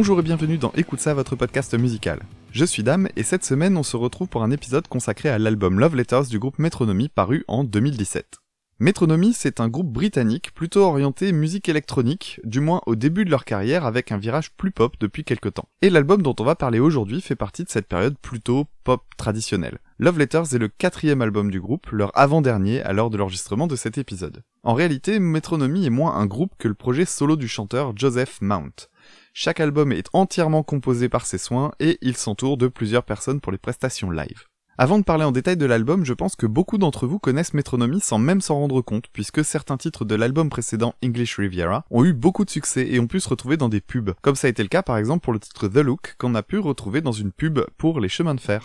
Bonjour et bienvenue dans Écoute ça, votre podcast musical. Je suis Dame et cette semaine on se retrouve pour un épisode consacré à l'album Love Letters du groupe Metronomy paru en 2017. Metronomy, c'est un groupe britannique plutôt orienté musique électronique, du moins au début de leur carrière avec un virage plus pop depuis quelques temps. Et l'album dont on va parler aujourd'hui fait partie de cette période plutôt pop traditionnelle. Love Letters est le quatrième album du groupe, leur avant-dernier à l'heure de l'enregistrement de cet épisode. En réalité, Metronomy est moins un groupe que le projet solo du chanteur Joseph Mount. Chaque album est entièrement composé par ses soins et il s'entoure de plusieurs personnes pour les prestations live. Avant de parler en détail de l'album, je pense que beaucoup d'entre vous connaissent Metronomy sans même s'en rendre compte, puisque certains titres de l'album précédent English Riviera ont eu beaucoup de succès et ont pu se retrouver dans des pubs, comme ça a été le cas par exemple pour le titre The Look, qu'on a pu retrouver dans une pub pour les chemins de fer.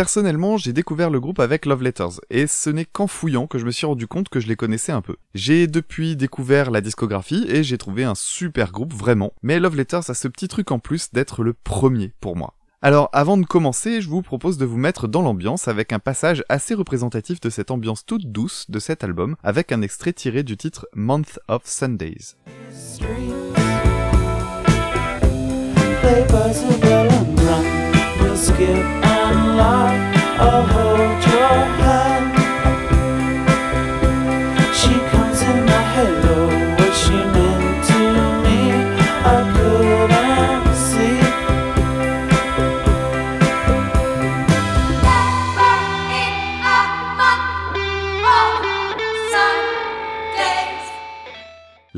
Personnellement, j'ai découvert le groupe avec Love Letters, et ce n'est qu'en fouillant que je me suis rendu compte que je les connaissais un peu. J'ai depuis découvert la discographie, et j'ai trouvé un super groupe vraiment, mais Love Letters a ce petit truc en plus d'être le premier pour moi. Alors avant de commencer, je vous propose de vous mettre dans l'ambiance avec un passage assez représentatif de cette ambiance toute douce de cet album, avec un extrait tiré du titre Month of Sundays. unlock a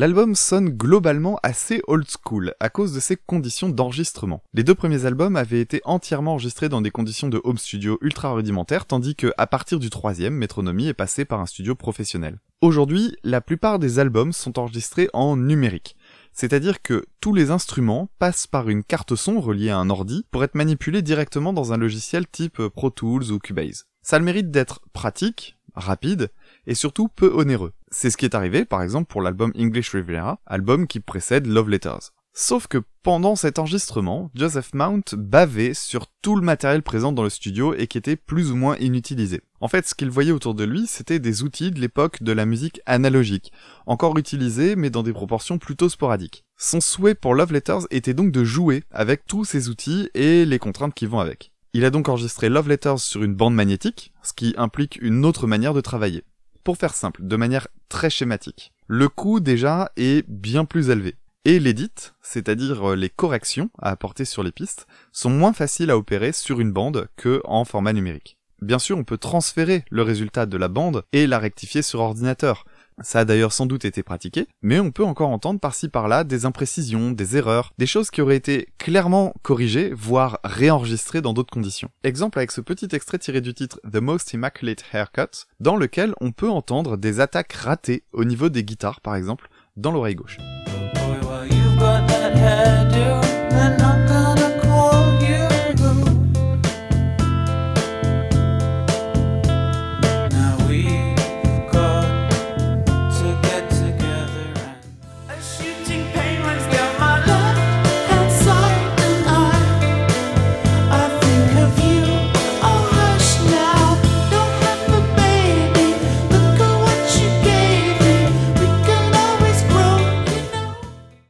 L'album sonne globalement assez old school à cause de ses conditions d'enregistrement. Les deux premiers albums avaient été entièrement enregistrés dans des conditions de home studio ultra rudimentaires, tandis que à partir du troisième, Metronomy est passé par un studio professionnel. Aujourd'hui, la plupart des albums sont enregistrés en numérique. C'est-à-dire que tous les instruments passent par une carte son reliée à un ordi pour être manipulés directement dans un logiciel type Pro Tools ou Cubase. Ça a le mérite d'être pratique, rapide, et surtout peu onéreux. C'est ce qui est arrivé par exemple pour l'album English Riviera, album qui précède Love Letters. Sauf que pendant cet enregistrement, Joseph Mount bavait sur tout le matériel présent dans le studio et qui était plus ou moins inutilisé. En fait, ce qu'il voyait autour de lui, c'était des outils de l'époque de la musique analogique, encore utilisés mais dans des proportions plutôt sporadiques. Son souhait pour Love Letters était donc de jouer avec tous ces outils et les contraintes qui vont avec. Il a donc enregistré Love Letters sur une bande magnétique, ce qui implique une autre manière de travailler. Pour faire simple, de manière très schématique, le coût déjà est bien plus élevé. Et l'édit, c'est-à-dire euh, les corrections à apporter sur les pistes, sont moins faciles à opérer sur une bande que en format numérique. Bien sûr, on peut transférer le résultat de la bande et la rectifier sur ordinateur, ça a d'ailleurs sans doute été pratiqué, mais on peut encore entendre par-ci par-là des imprécisions, des erreurs, des choses qui auraient été clairement corrigées, voire réenregistrées dans d'autres conditions. Exemple avec ce petit extrait tiré du titre The Most Immaculate Haircut, dans lequel on peut entendre des attaques ratées au niveau des guitares par exemple, dans l'oreille gauche.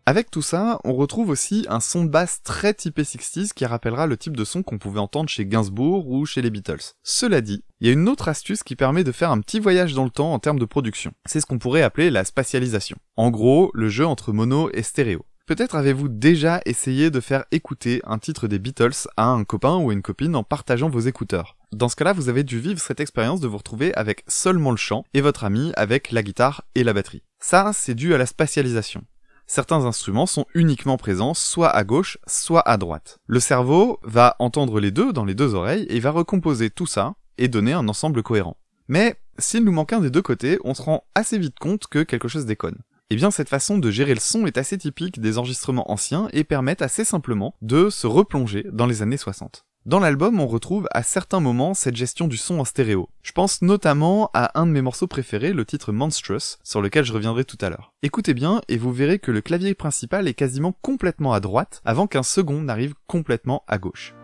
Avec tout ça, on retrouve aussi un son de basse très typé 60s qui rappellera le type de son qu'on pouvait entendre chez Gainsbourg ou chez les Beatles. Cela dit, il y a une autre astuce qui permet de faire un petit voyage dans le temps en termes de production. C'est ce qu'on pourrait appeler la spatialisation. En gros, le jeu entre mono et stéréo. Peut-être avez-vous déjà essayé de faire écouter un titre des Beatles à un copain ou une copine en partageant vos écouteurs. Dans ce cas-là, vous avez dû vivre cette expérience de vous retrouver avec seulement le chant et votre ami avec la guitare et la batterie. Ça, c'est dû à la spatialisation certains instruments sont uniquement présents soit à gauche, soit à droite. Le cerveau va entendre les deux dans les deux oreilles et va recomposer tout ça et donner un ensemble cohérent. Mais s'il nous manque un des deux côtés, on se rend assez vite compte que quelque chose déconne. Eh bien cette façon de gérer le son est assez typique des enregistrements anciens et permettent assez simplement de se replonger dans les années 60. Dans l'album, on retrouve à certains moments cette gestion du son en stéréo. Je pense notamment à un de mes morceaux préférés, le titre Monstrous, sur lequel je reviendrai tout à l'heure. Écoutez bien et vous verrez que le clavier principal est quasiment complètement à droite avant qu'un second n'arrive complètement à gauche.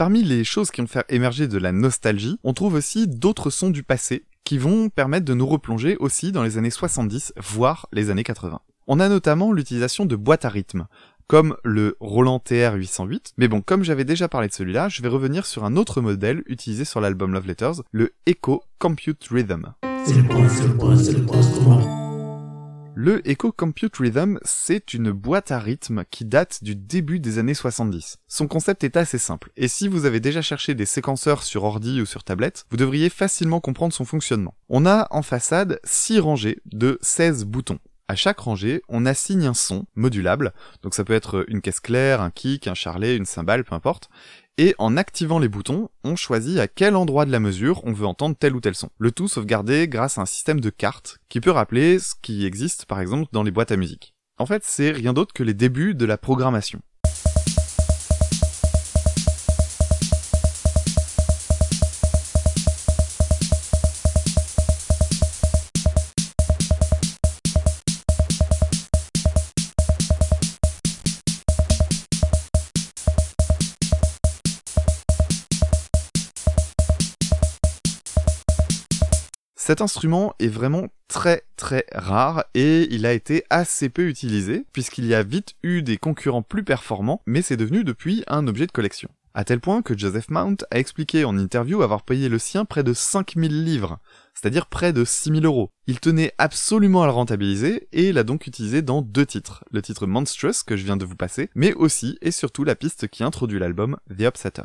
Parmi les choses qui vont faire émerger de la nostalgie, on trouve aussi d'autres sons du passé qui vont permettre de nous replonger aussi dans les années 70, voire les années 80. On a notamment l'utilisation de boîtes à rythme, comme le Roland TR-808, mais bon, comme j'avais déjà parlé de celui-là, je vais revenir sur un autre modèle utilisé sur l'album Love Letters, le Echo Compute Rhythm. Le Echo Compute Rhythm, c'est une boîte à rythme qui date du début des années 70. Son concept est assez simple, et si vous avez déjà cherché des séquenceurs sur ordi ou sur tablette, vous devriez facilement comprendre son fonctionnement. On a en façade 6 rangées de 16 boutons. À chaque rangée, on assigne un son modulable, donc ça peut être une caisse claire, un kick, un charlet, une cymbale, peu importe, et en activant les boutons, on choisit à quel endroit de la mesure on veut entendre tel ou tel son. Le tout sauvegardé grâce à un système de cartes qui peut rappeler ce qui existe par exemple dans les boîtes à musique. En fait, c'est rien d'autre que les débuts de la programmation. Cet instrument est vraiment très très rare et il a été assez peu utilisé puisqu'il y a vite eu des concurrents plus performants mais c'est devenu depuis un objet de collection. À tel point que Joseph Mount a expliqué en interview avoir payé le sien près de 5000 livres, c'est-à-dire près de 6000 euros. Il tenait absolument à le rentabiliser et l'a donc utilisé dans deux titres. Le titre Monstrous que je viens de vous passer, mais aussi et surtout la piste qui introduit l'album The Upsetter.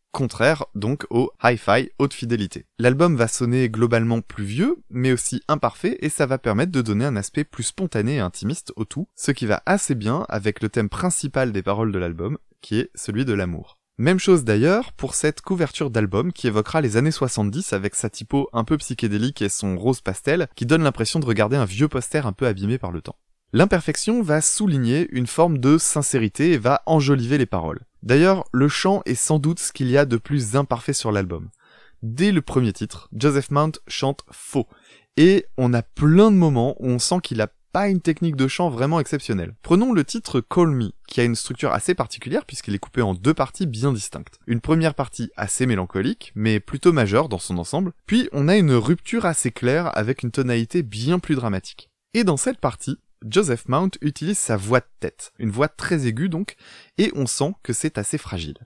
contraire donc au hi-fi haute fidélité. L'album va sonner globalement plus vieux, mais aussi imparfait, et ça va permettre de donner un aspect plus spontané et intimiste au tout, ce qui va assez bien avec le thème principal des paroles de l'album, qui est celui de l'amour. Même chose d'ailleurs pour cette couverture d'album qui évoquera les années 70 avec sa typo un peu psychédélique et son rose pastel qui donne l'impression de regarder un vieux poster un peu abîmé par le temps. L'imperfection va souligner une forme de sincérité et va enjoliver les paroles. D'ailleurs, le chant est sans doute ce qu'il y a de plus imparfait sur l'album. Dès le premier titre, Joseph Mount chante faux. Et on a plein de moments où on sent qu'il a pas une technique de chant vraiment exceptionnelle. Prenons le titre Call Me, qui a une structure assez particulière puisqu'il est coupé en deux parties bien distinctes. Une première partie assez mélancolique, mais plutôt majeure dans son ensemble, puis on a une rupture assez claire avec une tonalité bien plus dramatique. Et dans cette partie, Joseph Mount utilise sa voix de tête, une voix très aiguë donc, et on sent que c'est assez fragile.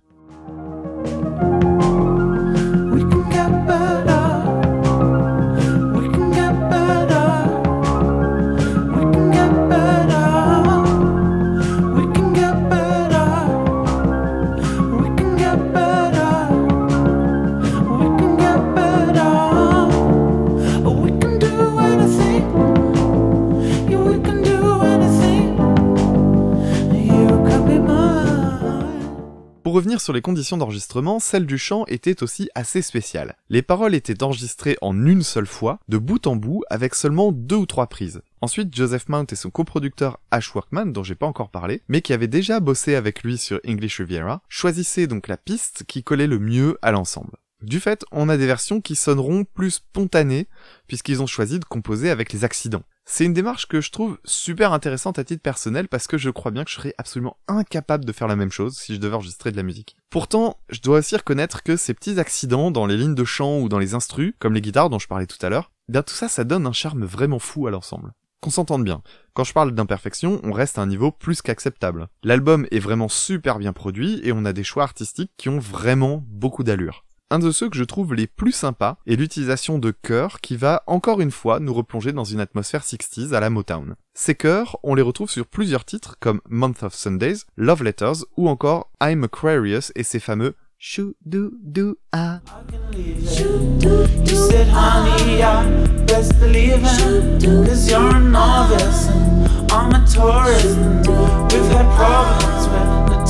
Revenir sur les conditions d'enregistrement, celle du chant était aussi assez spéciale. Les paroles étaient enregistrées en une seule fois, de bout en bout, avec seulement deux ou trois prises. Ensuite, Joseph Mount et son coproducteur Ash Workman, dont j'ai pas encore parlé, mais qui avait déjà bossé avec lui sur English Riviera, choisissaient donc la piste qui collait le mieux à l'ensemble. Du fait, on a des versions qui sonneront plus spontanées, puisqu'ils ont choisi de composer avec les accidents. C'est une démarche que je trouve super intéressante à titre personnel parce que je crois bien que je serais absolument incapable de faire la même chose si je devais enregistrer de la musique. Pourtant, je dois aussi reconnaître que ces petits accidents dans les lignes de chant ou dans les instrus, comme les guitares dont je parlais tout à l'heure, bien tout ça, ça donne un charme vraiment fou à l'ensemble. Qu'on s'entende bien. Quand je parle d'imperfection, on reste à un niveau plus qu'acceptable. L'album est vraiment super bien produit et on a des choix artistiques qui ont vraiment beaucoup d'allure. Un de ceux que je trouve les plus sympas est l'utilisation de chœurs qui va encore une fois nous replonger dans une atmosphère 60s à la Motown. Ces chœurs, on les retrouve sur plusieurs titres comme Month of Sundays, Love Letters ou encore I'm Aquarius et ses fameux Shoo do do ah.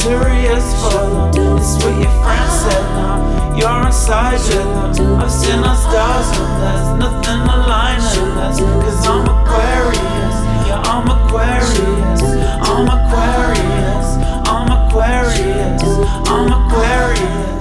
Notorious for. It's what your friends said now. You're inside them. I've seen the stars and there's nothing aligning us. Cause I'm Aquarius. Yeah, I'm Aquarius. I'm Aquarius. I'm Aquarius. I'm Aquarius.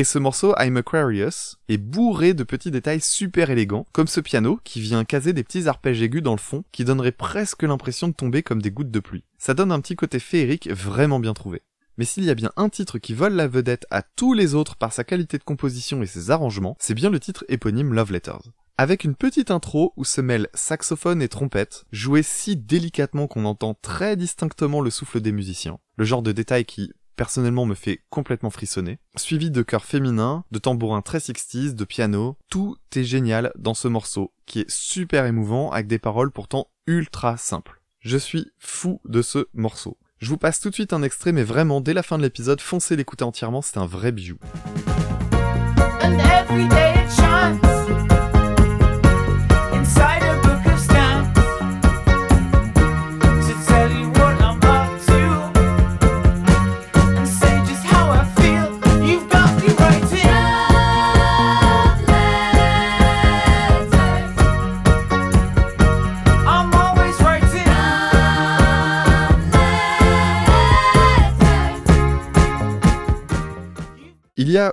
Et ce morceau, I'm Aquarius, est bourré de petits détails super élégants, comme ce piano qui vient caser des petits arpèges aigus dans le fond qui donneraient presque l'impression de tomber comme des gouttes de pluie. Ça donne un petit côté féerique vraiment bien trouvé. Mais s'il y a bien un titre qui vole la vedette à tous les autres par sa qualité de composition et ses arrangements, c'est bien le titre éponyme Love Letters. Avec une petite intro où se mêlent saxophone et trompette, jouée si délicatement qu'on entend très distinctement le souffle des musiciens. Le genre de détail qui, personnellement me fait complètement frissonner. Suivi de chœurs féminins, de tambourins très 60 de piano, tout est génial dans ce morceau, qui est super émouvant avec des paroles pourtant ultra simples. Je suis fou de ce morceau. Je vous passe tout de suite un extrait, mais vraiment, dès la fin de l'épisode, foncez l'écouter entièrement, c'est un vrai bijou.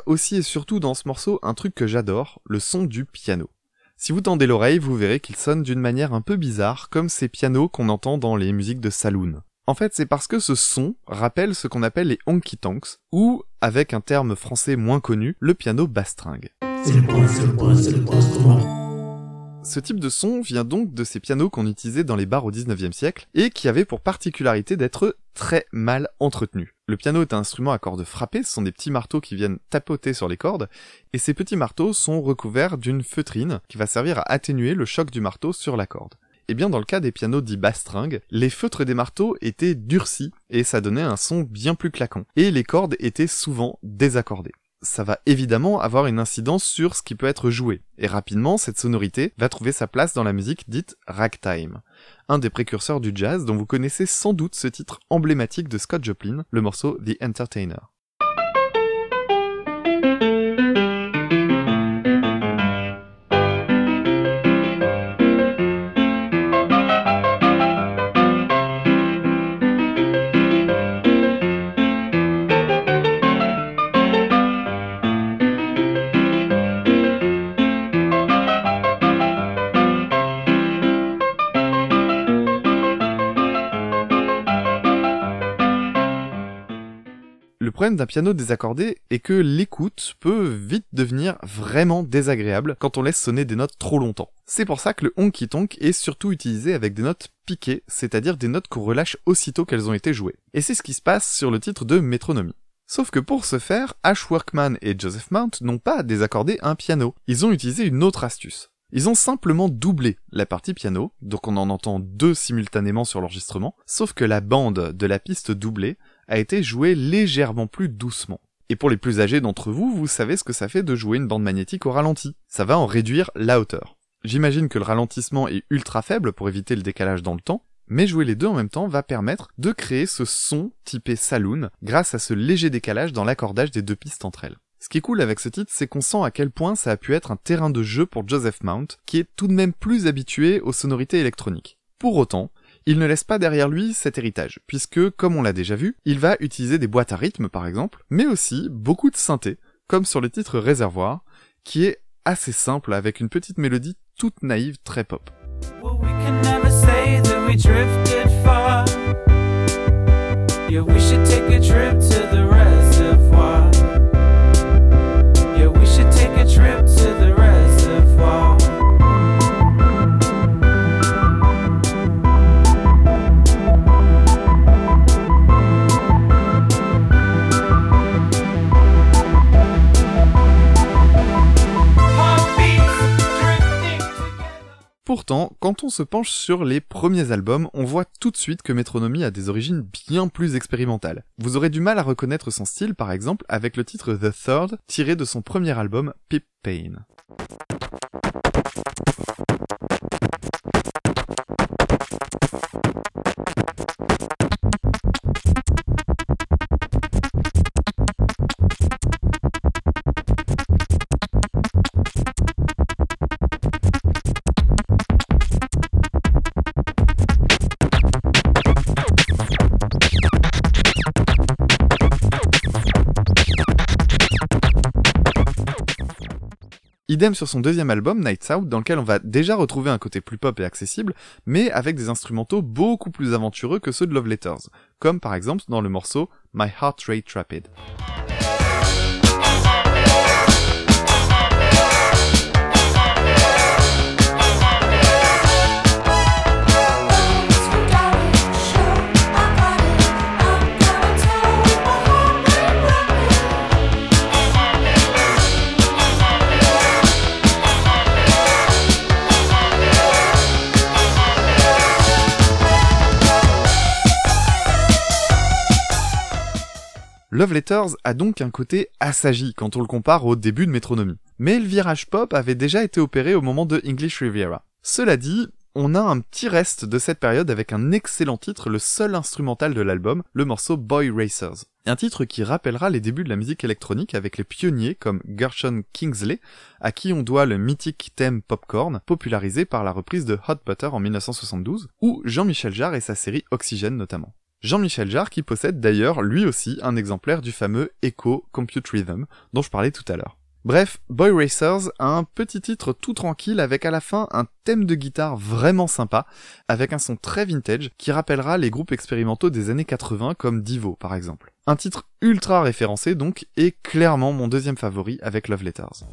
Aussi et surtout dans ce morceau un truc que j'adore, le son du piano. Si vous tendez l'oreille, vous verrez qu'il sonne d'une manière un peu bizarre, comme ces pianos qu'on entend dans les musiques de saloon. En fait, c'est parce que ce son rappelle ce qu'on appelle les honky tonks, ou, avec un terme français moins connu, le piano bastringue. Ce type de son vient donc de ces pianos qu'on utilisait dans les bars au 19e siècle et qui avaient pour particularité d'être très mal entretenus. Le piano est un instrument à cordes frappées, ce sont des petits marteaux qui viennent tapoter sur les cordes, et ces petits marteaux sont recouverts d'une feutrine qui va servir à atténuer le choc du marteau sur la corde. Et eh bien dans le cas des pianos dits bastringues, les feutres des marteaux étaient durcis et ça donnait un son bien plus claquant. Et les cordes étaient souvent désaccordées ça va évidemment avoir une incidence sur ce qui peut être joué, et rapidement cette sonorité va trouver sa place dans la musique dite ragtime, un des précurseurs du jazz dont vous connaissez sans doute ce titre emblématique de Scott Joplin, le morceau The Entertainer. D'un piano désaccordé est que l'écoute peut vite devenir vraiment désagréable quand on laisse sonner des notes trop longtemps. C'est pour ça que le honky tonk est surtout utilisé avec des notes piquées, c'est-à-dire des notes qu'on relâche aussitôt qu'elles ont été jouées. Et c'est ce qui se passe sur le titre de Métronomie. Sauf que pour ce faire, Ash Workman et Joseph Mount n'ont pas désaccordé un piano. Ils ont utilisé une autre astuce. Ils ont simplement doublé la partie piano, donc on en entend deux simultanément sur l'enregistrement, sauf que la bande de la piste doublée a été joué légèrement plus doucement. Et pour les plus âgés d'entre vous, vous savez ce que ça fait de jouer une bande magnétique au ralenti. Ça va en réduire la hauteur. J'imagine que le ralentissement est ultra faible pour éviter le décalage dans le temps, mais jouer les deux en même temps va permettre de créer ce son typé saloon grâce à ce léger décalage dans l'accordage des deux pistes entre elles. Ce qui est cool avec ce titre, c'est qu'on sent à quel point ça a pu être un terrain de jeu pour Joseph Mount, qui est tout de même plus habitué aux sonorités électroniques. Pour autant, il ne laisse pas derrière lui cet héritage, puisque, comme on l'a déjà vu, il va utiliser des boîtes à rythme par exemple, mais aussi beaucoup de synthé, comme sur le titre Réservoir, qui est assez simple avec une petite mélodie toute naïve, très pop. Quand on se penche sur les premiers albums, on voit tout de suite que Metronomy a des origines bien plus expérimentales. Vous aurez du mal à reconnaître son style, par exemple, avec le titre The Third, tiré de son premier album, Pip Pain. Idem sur son deuxième album, Nights Out, dans lequel on va déjà retrouver un côté plus pop et accessible, mais avec des instrumentaux beaucoup plus aventureux que ceux de Love Letters, comme par exemple dans le morceau My Heart Rate Rapid. Love Letters a donc un côté assagi quand on le compare au début de Métronomie. Mais le virage pop avait déjà été opéré au moment de English Riviera. Cela dit, on a un petit reste de cette période avec un excellent titre, le seul instrumental de l'album, le morceau Boy Racers. Un titre qui rappellera les débuts de la musique électronique avec les pionniers comme Gershon Kingsley, à qui on doit le mythique thème Popcorn, popularisé par la reprise de Hot Butter en 1972, ou Jean-Michel Jarre et sa série Oxygène notamment. Jean-Michel Jarre qui possède d'ailleurs lui aussi un exemplaire du fameux Echo Compute Rhythm dont je parlais tout à l'heure. Bref, Boy Racers a un petit titre tout tranquille avec à la fin un thème de guitare vraiment sympa, avec un son très vintage qui rappellera les groupes expérimentaux des années 80 comme Divo par exemple. Un titre ultra référencé donc et clairement mon deuxième favori avec Love Letters.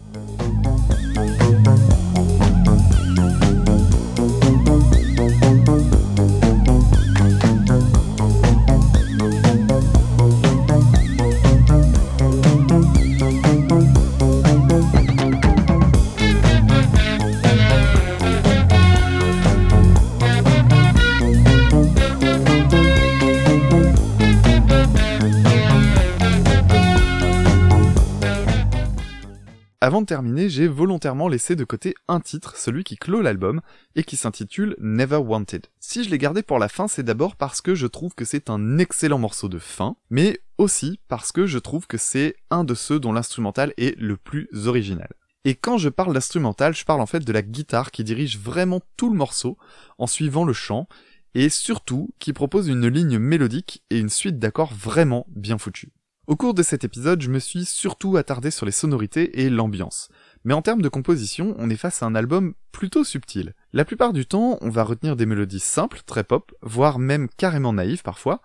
Avant de terminer, j'ai volontairement laissé de côté un titre, celui qui clôt l'album, et qui s'intitule Never Wanted. Si je l'ai gardé pour la fin, c'est d'abord parce que je trouve que c'est un excellent morceau de fin, mais aussi parce que je trouve que c'est un de ceux dont l'instrumental est le plus original. Et quand je parle d'instrumental, je parle en fait de la guitare qui dirige vraiment tout le morceau, en suivant le chant, et surtout qui propose une ligne mélodique et une suite d'accords vraiment bien foutus. Au cours de cet épisode, je me suis surtout attardé sur les sonorités et l'ambiance. Mais en termes de composition, on est face à un album plutôt subtil. La plupart du temps, on va retenir des mélodies simples, très pop, voire même carrément naïves parfois,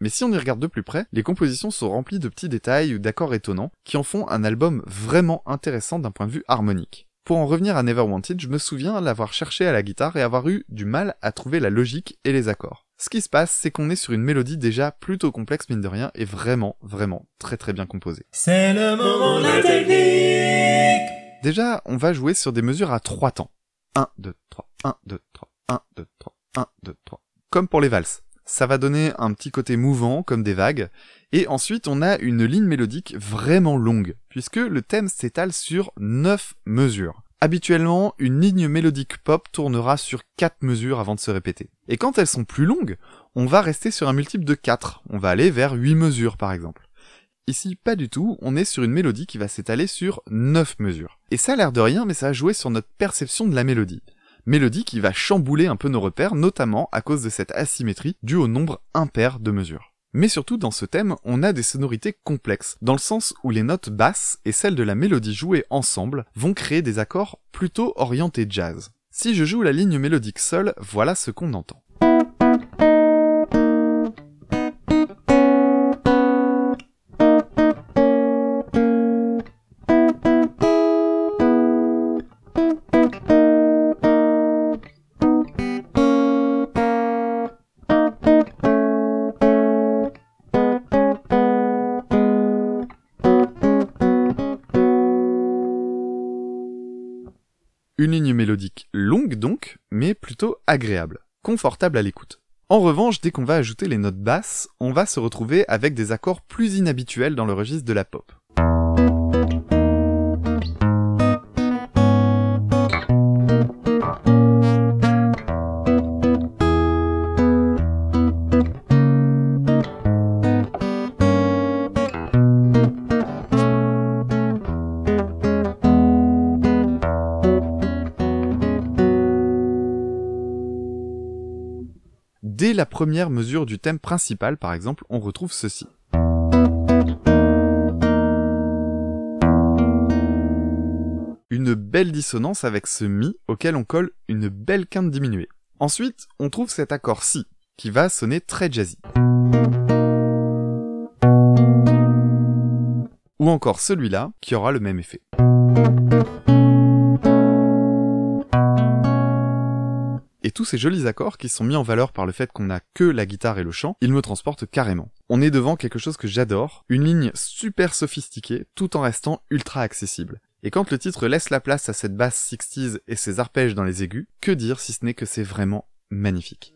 mais si on y regarde de plus près, les compositions sont remplies de petits détails ou d'accords étonnants qui en font un album vraiment intéressant d'un point de vue harmonique. Pour en revenir à Neverwanted, je me souviens l'avoir cherché à la guitare et avoir eu du mal à trouver la logique et les accords. Ce qui se passe, c'est qu'on est sur une mélodie déjà plutôt complexe mine de rien et vraiment, vraiment très très bien composée. C'est le moment de la technique. Déjà, on va jouer sur des mesures à trois temps. 1, 2, 3, 1, 2, 3, 1, 2, 3, 1, 2, 3. Comme pour les valses. Ça va donner un petit côté mouvant, comme des vagues. Et ensuite, on a une ligne mélodique vraiment longue, puisque le thème s'étale sur 9 mesures. Habituellement, une ligne mélodique pop tournera sur 4 mesures avant de se répéter. Et quand elles sont plus longues, on va rester sur un multiple de 4. On va aller vers 8 mesures par exemple. Ici, pas du tout, on est sur une mélodie qui va s'étaler sur 9 mesures. Et ça a l'air de rien, mais ça a joué sur notre perception de la mélodie. Mélodie qui va chambouler un peu nos repères, notamment à cause de cette asymétrie due au nombre impair de mesures. Mais surtout dans ce thème, on a des sonorités complexes, dans le sens où les notes basses et celles de la mélodie jouées ensemble vont créer des accords plutôt orientés jazz. Si je joue la ligne mélodique seule, voilà ce qu'on entend. Une ligne mélodique longue donc, mais plutôt agréable, confortable à l'écoute. En revanche, dès qu'on va ajouter les notes basses, on va se retrouver avec des accords plus inhabituels dans le registre de la pop. Première mesure du thème principal, par exemple, on retrouve ceci. Une belle dissonance avec ce Mi auquel on colle une belle quinte diminuée. Ensuite, on trouve cet accord Si, qui va sonner très jazzy. Ou encore celui-là, qui aura le même effet. Tous ces jolis accords qui sont mis en valeur par le fait qu'on n'a que la guitare et le chant, ils me transportent carrément. On est devant quelque chose que j'adore, une ligne super sophistiquée tout en restant ultra accessible. Et quand le titre laisse la place à cette basse 60s et ses arpèges dans les aigus, que dire si ce n'est que c'est vraiment magnifique.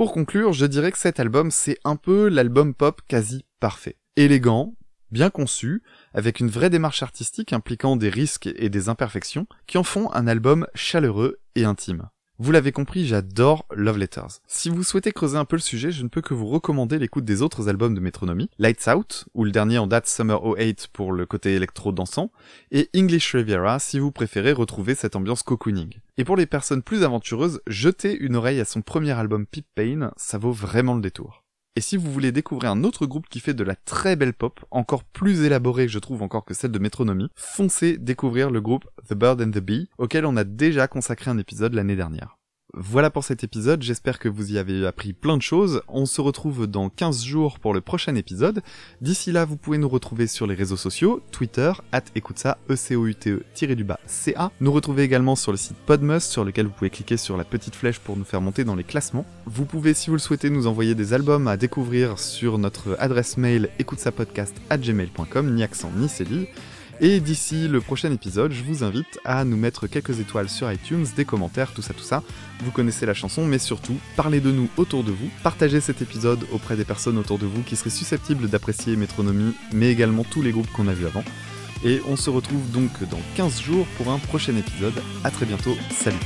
Pour conclure, je dirais que cet album c'est un peu l'album pop quasi parfait. Élégant, bien conçu, avec une vraie démarche artistique impliquant des risques et des imperfections, qui en font un album chaleureux et intime. Vous l'avez compris, j'adore Love Letters. Si vous souhaitez creuser un peu le sujet, je ne peux que vous recommander l'écoute des autres albums de Metronomy, Lights Out, ou le dernier en date Summer 08 pour le côté électro-dansant, et English Riviera si vous préférez retrouver cette ambiance cocooning. Et pour les personnes plus aventureuses, jetez une oreille à son premier album Pip Pain, ça vaut vraiment le détour. Et si vous voulez découvrir un autre groupe qui fait de la très belle pop, encore plus élaborée je trouve encore que celle de Metronomy, foncez découvrir le groupe The Bird and the Bee, auquel on a déjà consacré un épisode l'année dernière. Voilà pour cet épisode, j'espère que vous y avez appris plein de choses. On se retrouve dans 15 jours pour le prochain épisode. D'ici là, vous pouvez nous retrouver sur les réseaux sociaux, Twitter, at écoute-ça, e c o u t e du bas ca Nous retrouver également sur le site Podmus, sur lequel vous pouvez cliquer sur la petite flèche pour nous faire monter dans les classements. Vous pouvez, si vous le souhaitez, nous envoyer des albums à découvrir sur notre adresse mail écoute-ça-podcast at gmail.com, ni accent ni cellule. Et d'ici le prochain épisode, je vous invite à nous mettre quelques étoiles sur iTunes, des commentaires, tout ça, tout ça. Vous connaissez la chanson, mais surtout, parlez de nous autour de vous. Partagez cet épisode auprès des personnes autour de vous qui seraient susceptibles d'apprécier Métronomie, mais également tous les groupes qu'on a vus avant. Et on se retrouve donc dans 15 jours pour un prochain épisode. À très bientôt, salut